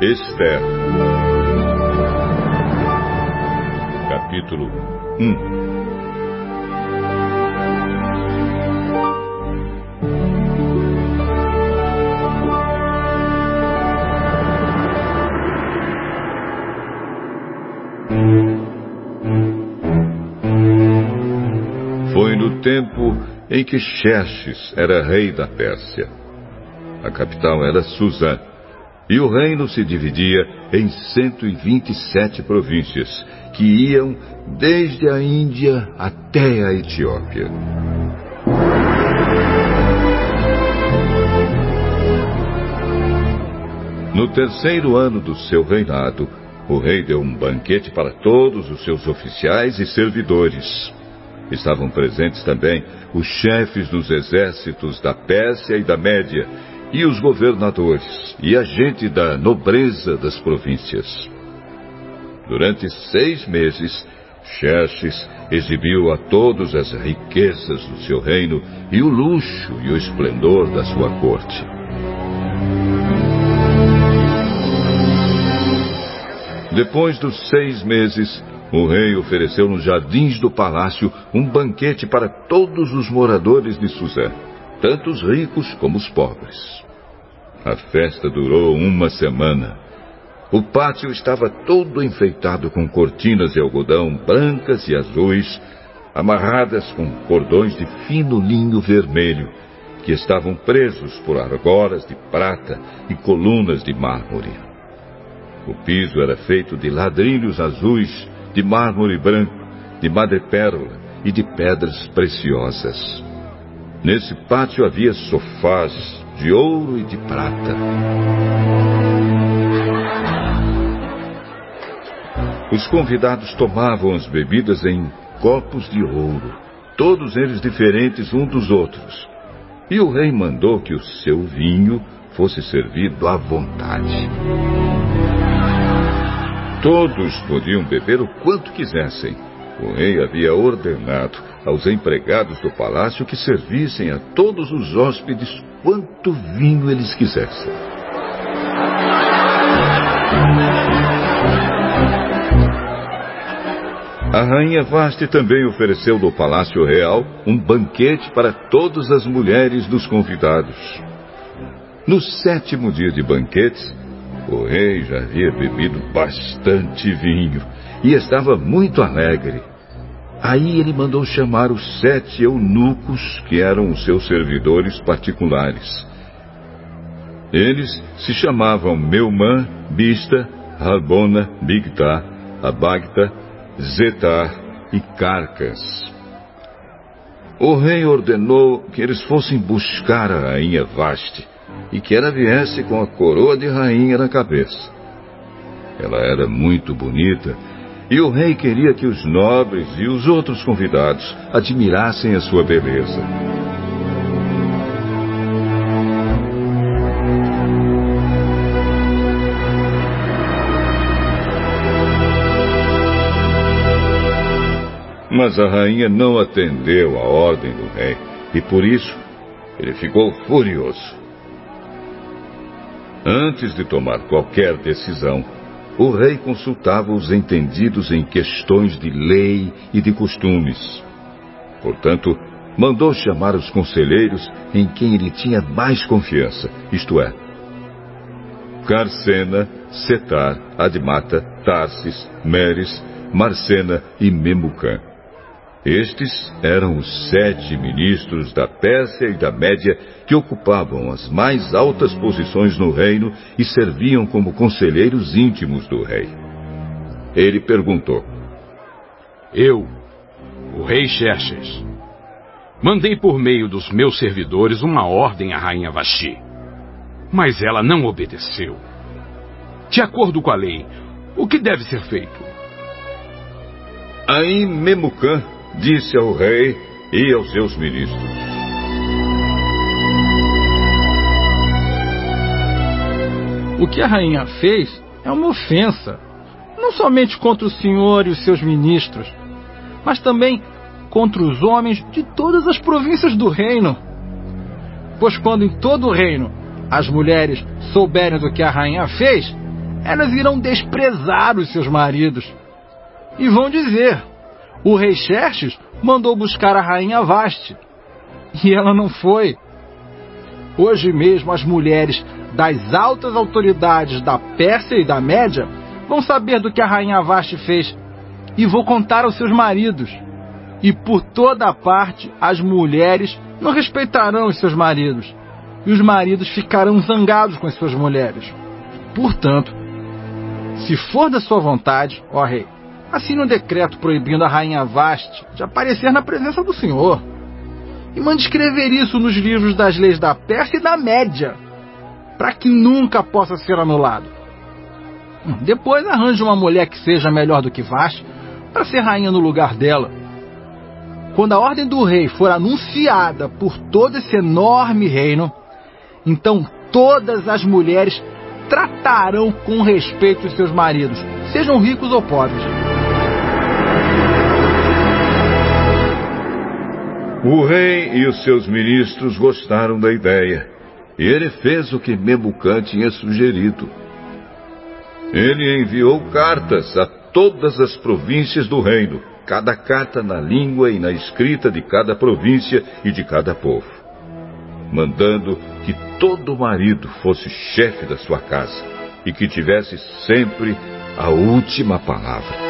Esther. Capítulo 1 Foi no tempo em que Xerxes era rei da Pérsia. A capital era Suzã, e o reino se dividia em 127 províncias, que iam desde a Índia até a Etiópia. No terceiro ano do seu reinado, o rei deu um banquete para todos os seus oficiais e servidores. Estavam presentes também os chefes dos exércitos da Pérsia e da Média, e os governadores, e a gente da nobreza das províncias. Durante seis meses, Xerxes exibiu a todos as riquezas do seu reino e o luxo e o esplendor da sua corte. Depois dos seis meses, o rei ofereceu nos jardins do palácio um banquete para todos os moradores de Suzã, tanto os ricos como os pobres. A festa durou uma semana. O pátio estava todo enfeitado com cortinas de algodão brancas e azuis, amarradas com cordões de fino linho vermelho, que estavam presos por argolas de prata e colunas de mármore. O piso era feito de ladrilhos azuis de mármore branco, de madrepérola e de pedras preciosas. Nesse pátio havia sofás de ouro e de prata. Os convidados tomavam as bebidas em copos de ouro, todos eles diferentes um dos outros. E o rei mandou que o seu vinho fosse servido à vontade. Todos podiam beber o quanto quisessem. O rei havia ordenado aos empregados do palácio que servissem a todos os hóspedes quanto vinho eles quisessem. A rainha Vaste também ofereceu no Palácio Real um banquete para todas as mulheres dos convidados. No sétimo dia de banquetes, o rei já havia bebido bastante vinho e estava muito alegre. Aí ele mandou chamar os sete eunucos que eram os seus servidores particulares. Eles se chamavam Meumã, Bista, Rabona, Bigtá, Abagta, Zetar e Carcas. O rei ordenou que eles fossem buscar a rainha Vaste e que ela viesse com a coroa de rainha na cabeça. Ela era muito bonita e o rei queria que os nobres e os outros convidados admirassem a sua beleza. Mas a rainha não atendeu à ordem do rei e por isso ele ficou furioso. Antes de tomar qualquer decisão, o rei consultava os entendidos em questões de lei e de costumes. Portanto, mandou chamar os conselheiros em quem ele tinha mais confiança, isto é, Carcena, Setar, Admata, Tarsis, Meres, Marcena e Memucã. Estes eram os sete ministros da Pérsia e da Média que ocupavam as mais altas posições no reino e serviam como conselheiros íntimos do rei. Ele perguntou: Eu, o rei Xerxes, mandei por meio dos meus servidores uma ordem à rainha Vaxi, mas ela não obedeceu. De acordo com a lei, o que deve ser feito? Aí Memucã disse ao rei e aos seus ministros: O que a rainha fez é uma ofensa, não somente contra o senhor e os seus ministros, mas também contra os homens de todas as províncias do reino. Pois quando em todo o reino as mulheres souberem do que a rainha fez, elas irão desprezar os seus maridos. E vão dizer: o rei Xerxes mandou buscar a rainha Vaste. E ela não foi. Hoje mesmo as mulheres das altas autoridades da Pérsia e da Média vão saber do que a rainha Vaste fez e vou contar aos seus maridos. E por toda parte as mulheres não respeitarão os seus maridos, e os maridos ficarão zangados com as suas mulheres. Portanto, se for da sua vontade, ó rei, assine um decreto proibindo a rainha Vaste de aparecer na presença do Senhor. E mande escrever isso nos livros das leis da Pérsia e da Média, para que nunca possa ser anulado. Depois arranje uma mulher que seja melhor do que Vaste para ser rainha no lugar dela. Quando a ordem do rei for anunciada por todo esse enorme reino, então todas as mulheres tratarão com respeito os seus maridos, sejam ricos ou pobres. O rei e os seus ministros gostaram da ideia, e ele fez o que Memucã tinha sugerido. Ele enviou cartas a todas as províncias do reino, cada carta na língua e na escrita de cada província e de cada povo, mandando que todo marido fosse chefe da sua casa e que tivesse sempre a última palavra.